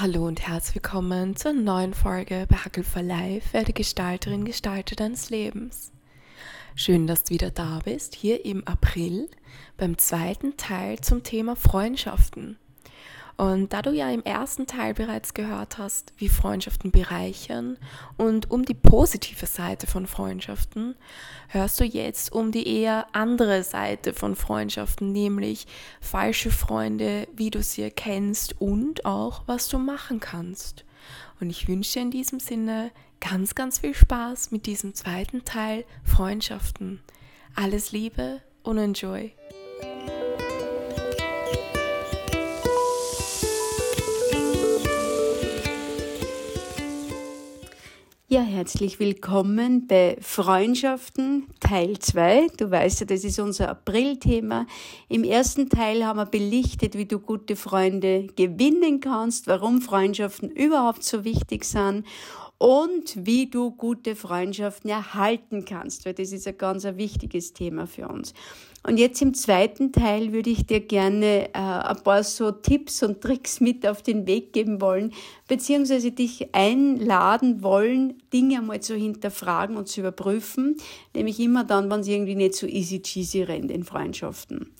Hallo und herzlich willkommen zur neuen Folge bei Hackel for Life, werde Gestalterin, Gestalter deines Lebens. Schön, dass du wieder da bist, hier im April beim zweiten Teil zum Thema Freundschaften. Und da du ja im ersten Teil bereits gehört hast, wie Freundschaften bereichern und um die positive Seite von Freundschaften, hörst du jetzt um die eher andere Seite von Freundschaften, nämlich falsche Freunde, wie du sie erkennst und auch, was du machen kannst. Und ich wünsche dir in diesem Sinne ganz, ganz viel Spaß mit diesem zweiten Teil Freundschaften. Alles Liebe und enjoy! Ja, herzlich willkommen bei Freundschaften Teil 2. Du weißt ja, das ist unser April-Thema. Im ersten Teil haben wir belichtet, wie du gute Freunde gewinnen kannst, warum Freundschaften überhaupt so wichtig sind und wie du gute Freundschaften erhalten kannst, weil das ist ein ganz ein wichtiges Thema für uns. Und jetzt im zweiten Teil würde ich dir gerne äh, ein paar so Tipps und Tricks mit auf den Weg geben wollen, beziehungsweise dich einladen wollen, Dinge einmal zu hinterfragen und zu überprüfen, nämlich immer dann, wenn es irgendwie nicht so easy cheesy rennt in Freundschaften.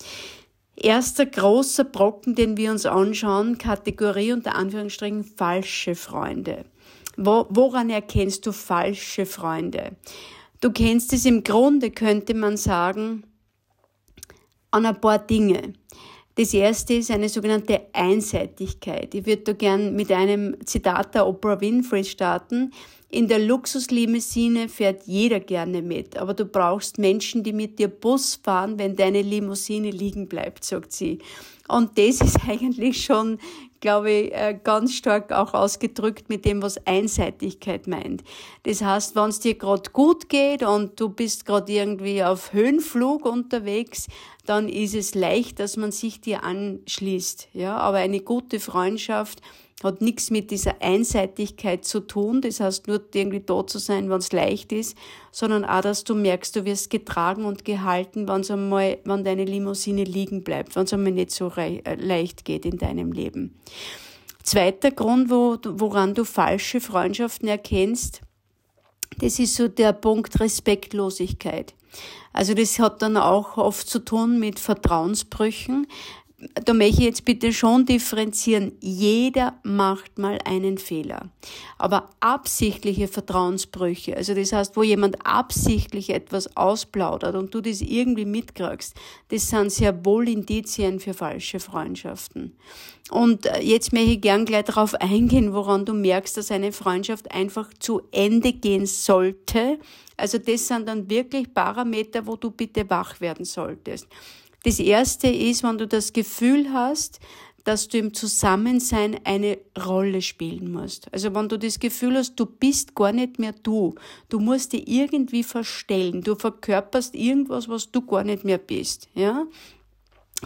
Erster großer Brocken, den wir uns anschauen, Kategorie unter Anführungsstrichen falsche Freunde. Wo, woran erkennst du falsche Freunde? Du kennst es im Grunde, könnte man sagen, an ein paar Dinge. Das erste ist eine sogenannte Einseitigkeit. Ich würde da gern mit einem Zitat der Oprah Winfrey starten. In der Luxuslimousine fährt jeder gerne mit, aber du brauchst Menschen, die mit dir Bus fahren, wenn deine Limousine liegen bleibt, sagt sie. Und das ist eigentlich schon, glaube ich, äh, ganz stark auch ausgedrückt mit dem, was Einseitigkeit meint. Das heißt, wenn es dir gerade gut geht und du bist gerade irgendwie auf Höhenflug unterwegs, dann ist es leicht, dass man sich dir anschließt. Ja, aber eine gute Freundschaft hat nichts mit dieser Einseitigkeit zu tun, das heißt nur irgendwie da zu sein, wenn es leicht ist, sondern auch, dass du merkst, du wirst getragen und gehalten, wenn es einmal, wenn deine Limousine liegen bleibt, wenn es einmal nicht so äh, leicht geht in deinem Leben. Zweiter Grund, wo, woran du falsche Freundschaften erkennst, das ist so der Punkt Respektlosigkeit. Also das hat dann auch oft zu tun mit Vertrauensbrüchen, da möchte ich jetzt bitte schon differenzieren. Jeder macht mal einen Fehler. Aber absichtliche Vertrauensbrüche, also das heißt, wo jemand absichtlich etwas ausplaudert und du das irgendwie mitkriegst, das sind sehr wohl Indizien für falsche Freundschaften. Und äh, jetzt möchte ich gern gleich darauf eingehen, woran du merkst, dass eine Freundschaft einfach zu Ende gehen sollte. Also das sind dann wirklich Parameter, wo du bitte wach werden solltest. Das erste ist, wenn du das Gefühl hast, dass du im Zusammensein eine Rolle spielen musst. Also wenn du das Gefühl hast, du bist gar nicht mehr du, du musst dich irgendwie verstellen, du verkörperst irgendwas, was du gar nicht mehr bist, ja?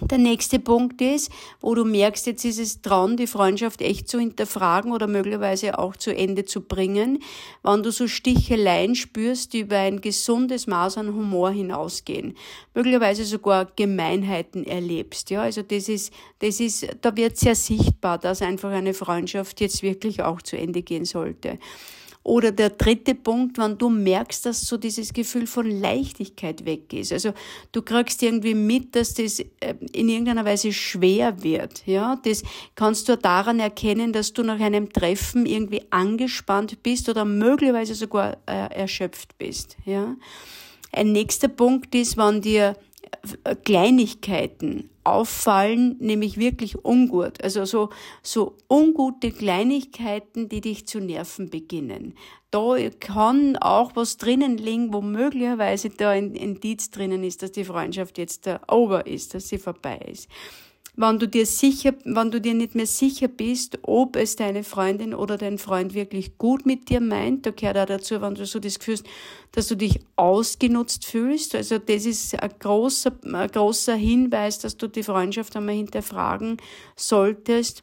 Der nächste Punkt ist, wo du merkst, jetzt ist es dran, die Freundschaft echt zu hinterfragen oder möglicherweise auch zu Ende zu bringen, wenn du so Sticheleien spürst, die über ein gesundes Maß an Humor hinausgehen. Möglicherweise sogar Gemeinheiten erlebst. Ja, also das ist, das ist, da wird sehr sichtbar, dass einfach eine Freundschaft jetzt wirklich auch zu Ende gehen sollte. Oder der dritte Punkt, wenn du merkst, dass so dieses Gefühl von Leichtigkeit weg ist. Also du kriegst irgendwie mit, dass das äh, in irgendeiner Weise schwer wird. Ja, das kannst du daran erkennen, dass du nach einem Treffen irgendwie angespannt bist oder möglicherweise sogar äh, erschöpft bist. Ja. Ein nächster Punkt ist, wenn dir Kleinigkeiten auffallen, nämlich wirklich ungut. Also so, so ungute Kleinigkeiten, die dich zu nerven beginnen. Da kann auch was drinnen liegen, wo möglicherweise da ein Indiz drinnen ist, dass die Freundschaft jetzt da over ist, dass sie vorbei ist wenn du dir sicher, wenn du dir nicht mehr sicher bist, ob es deine Freundin oder dein Freund wirklich gut mit dir meint, da gehört auch dazu, wenn du so das Gefühl hast, dass du dich ausgenutzt fühlst. Also das ist ein großer, ein großer Hinweis, dass du die Freundschaft einmal hinterfragen solltest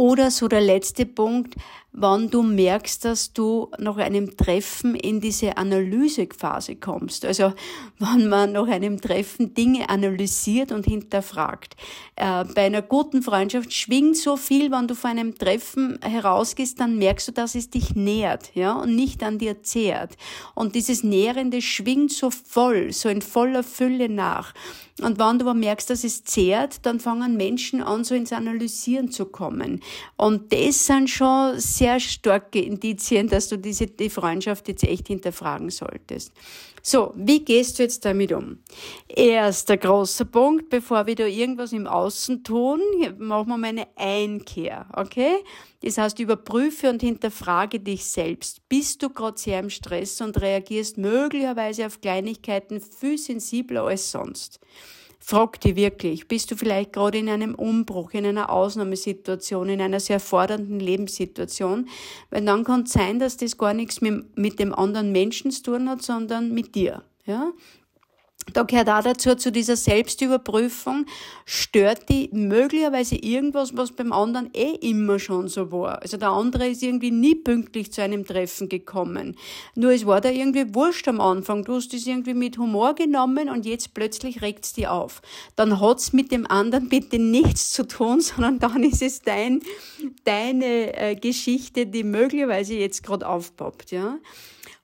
Oder so der letzte Punkt, wann du merkst, dass du nach einem Treffen in diese Analysephase kommst. Also wann man nach einem Treffen Dinge analysiert und hinterfragt. Äh, bei einer guten Freundschaft schwingt so viel, wenn du vor einem Treffen herausgehst, dann merkst du, dass es dich nährt, ja, und nicht an dir zehrt. Und dieses Nährende schwingt so voll, so in voller Fülle nach. Und wenn du aber merkst, dass es zehrt, dann fangen Menschen an, so ins Analysieren zu kommen. Und das sind schon sehr starke Indizien, dass du diese, die Freundschaft jetzt echt hinterfragen solltest. So, wie gehst du jetzt damit um? Erster großer Punkt, bevor wir da irgendwas im Außen tun, machen wir mal eine Einkehr, okay? Das heißt, überprüfe und hinterfrage dich selbst. Bist du gerade sehr im Stress und reagierst möglicherweise auf Kleinigkeiten viel sensibler als sonst? Frag dich wirklich, bist du vielleicht gerade in einem Umbruch, in einer Ausnahmesituation, in einer sehr fordernden Lebenssituation? Weil dann kann es sein, dass das gar nichts mit, mit dem anderen Menschen zu tun hat, sondern mit dir. Ja? Da gehört auch dazu, zu dieser Selbstüberprüfung, stört die möglicherweise irgendwas, was beim anderen eh immer schon so war. Also der andere ist irgendwie nie pünktlich zu einem Treffen gekommen. Nur es war da irgendwie wurscht am Anfang. Du hast es irgendwie mit Humor genommen und jetzt plötzlich regt's die auf. Dann hat's mit dem anderen bitte nichts zu tun, sondern dann ist es dein, deine äh, Geschichte, die möglicherweise jetzt gerade aufpoppt, ja.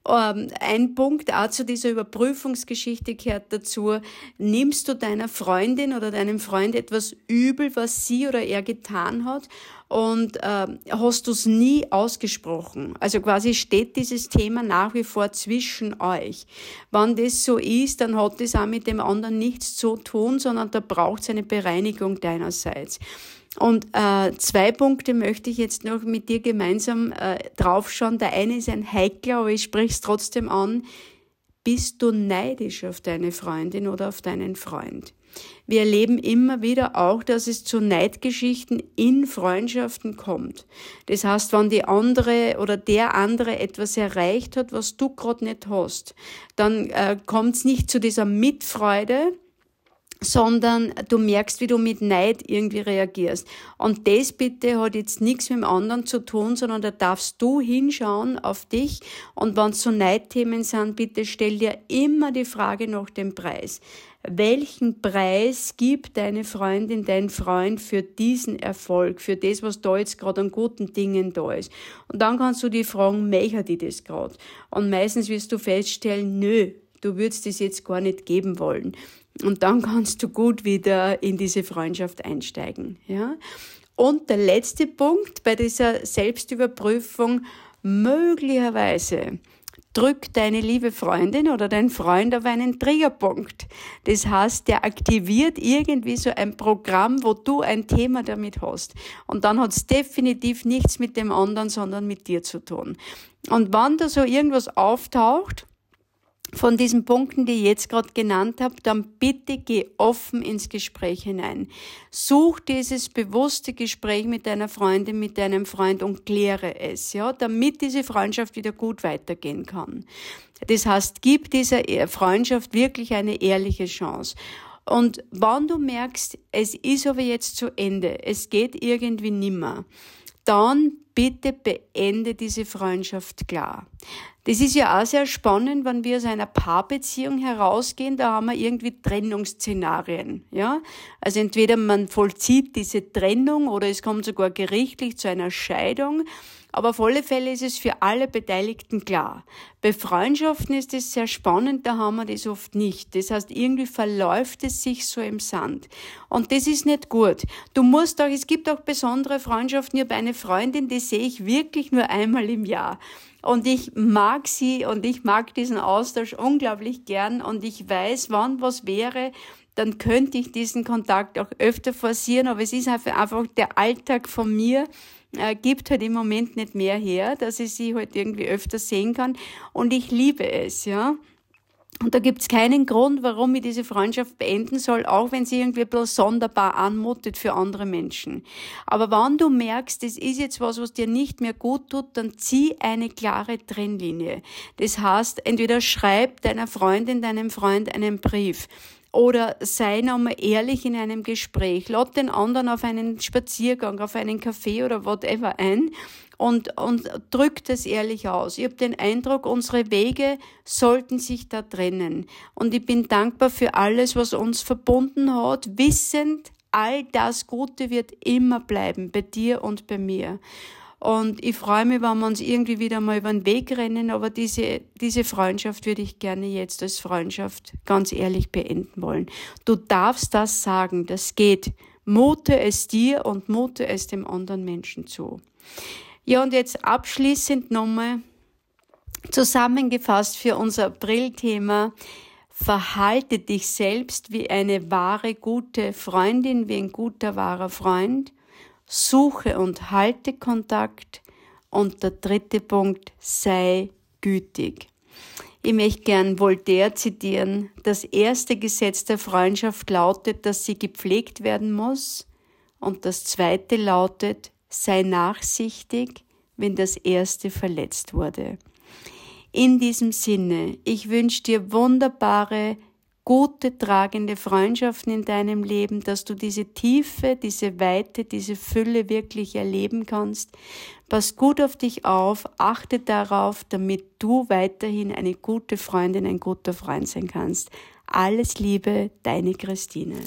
Ähm, ein Punkt auch zu dieser Überprüfungsgeschichte gehört dazu, nimmst du deiner Freundin oder deinem Freund etwas übel, was sie oder er getan hat und äh, hast du es nie ausgesprochen. Also quasi steht dieses Thema nach wie vor zwischen euch. Wenn das so ist, dann hat das auch mit dem anderen nichts zu tun, sondern da braucht es eine Bereinigung deinerseits. Und äh, zwei Punkte möchte ich jetzt noch mit dir gemeinsam äh, draufschauen. Der eine ist ein heikler, aber ich spreche es trotzdem an. Bist du neidisch auf deine Freundin oder auf deinen Freund? Wir erleben immer wieder auch, dass es zu Neidgeschichten in Freundschaften kommt. Das heißt, wenn die andere oder der andere etwas erreicht hat, was du gerade nicht hast, dann äh, kommt es nicht zu dieser Mitfreude, sondern du merkst, wie du mit Neid irgendwie reagierst. Und das bitte hat jetzt nichts mit dem anderen zu tun, sondern da darfst du hinschauen auf dich. Und wenn es so Neidthemen sind, bitte stell dir immer die Frage nach dem Preis. Welchen Preis gibt deine Freundin, dein Freund für diesen Erfolg, für das, was da jetzt gerade an guten Dingen da ist? Und dann kannst du die fragen, möchte die das gerade? Und meistens wirst du feststellen, nö, du würdest das jetzt gar nicht geben wollen. Und dann kannst du gut wieder in diese Freundschaft einsteigen, ja. Und der letzte Punkt bei dieser Selbstüberprüfung, möglicherweise drückt deine liebe Freundin oder dein Freund auf einen Triggerpunkt. Das heißt, der aktiviert irgendwie so ein Programm, wo du ein Thema damit hast. Und dann hat es definitiv nichts mit dem anderen, sondern mit dir zu tun. Und wann da so irgendwas auftaucht, von diesen Punkten, die ich jetzt gerade genannt habe, dann bitte geh offen ins Gespräch hinein. Such dieses bewusste Gespräch mit deiner Freundin, mit deinem Freund und kläre es, ja, damit diese Freundschaft wieder gut weitergehen kann. Das heißt, gib dieser Freundschaft wirklich eine ehrliche Chance. Und wenn du merkst, es ist aber jetzt zu Ende, es geht irgendwie nimmer, dann bitte beende diese Freundschaft klar. Das ist ja auch sehr spannend, wenn wir aus einer Paarbeziehung herausgehen, da haben wir irgendwie Trennungsszenarien, ja. Also entweder man vollzieht diese Trennung oder es kommt sogar gerichtlich zu einer Scheidung. Aber auf alle Fälle ist es für alle Beteiligten klar. Bei Freundschaften ist es sehr spannend, da haben wir das oft nicht. Das heißt, irgendwie verläuft es sich so im Sand. Und das ist nicht gut. Du musst auch, es gibt auch besondere Freundschaften. Ich habe eine Freundin, die sehe ich wirklich nur einmal im Jahr. Und ich mag sie und ich mag diesen Austausch unglaublich gern und ich weiß, wann was wäre, dann könnte ich diesen Kontakt auch öfter forcieren, aber es ist einfach der Alltag von mir, äh, gibt halt im Moment nicht mehr her, dass ich sie halt irgendwie öfter sehen kann und ich liebe es, ja. Und da gibt's keinen Grund, warum ich diese Freundschaft beenden soll, auch wenn sie irgendwie bloß sonderbar anmutet für andere Menschen. Aber wenn du merkst, das ist jetzt was, was dir nicht mehr gut tut, dann zieh eine klare Trennlinie. Das heißt, entweder schreib deiner Freundin, deinem Freund einen Brief oder sei nochmal ehrlich in einem Gespräch. Lad den anderen auf einen Spaziergang, auf einen Kaffee oder whatever ein und, und drück das ehrlich aus. Ich habe den Eindruck, unsere Wege sollten sich da trennen. Und ich bin dankbar für alles, was uns verbunden hat, wissend, all das Gute wird immer bleiben, bei dir und bei mir. Und ich freue mich, wenn wir uns irgendwie wieder mal über den Weg rennen, aber diese, diese Freundschaft würde ich gerne jetzt als Freundschaft ganz ehrlich beenden wollen. Du darfst das sagen, das geht. Mute es dir und mute es dem anderen Menschen zu. Ja, und jetzt abschließend nochmal zusammengefasst für unser April-Thema. Verhalte dich selbst wie eine wahre, gute Freundin, wie ein guter, wahrer Freund suche und halte Kontakt. Und der dritte Punkt, sei gütig. Ich möchte gern Voltaire zitieren. Das erste Gesetz der Freundschaft lautet, dass sie gepflegt werden muss. Und das zweite lautet, sei nachsichtig, wenn das erste verletzt wurde. In diesem Sinne, ich wünsche dir wunderbare, gute, tragende Freundschaften in deinem Leben, dass du diese Tiefe, diese Weite, diese Fülle wirklich erleben kannst. Pass gut auf dich auf, achte darauf, damit du weiterhin eine gute Freundin, ein guter Freund sein kannst. Alles Liebe, deine Christine.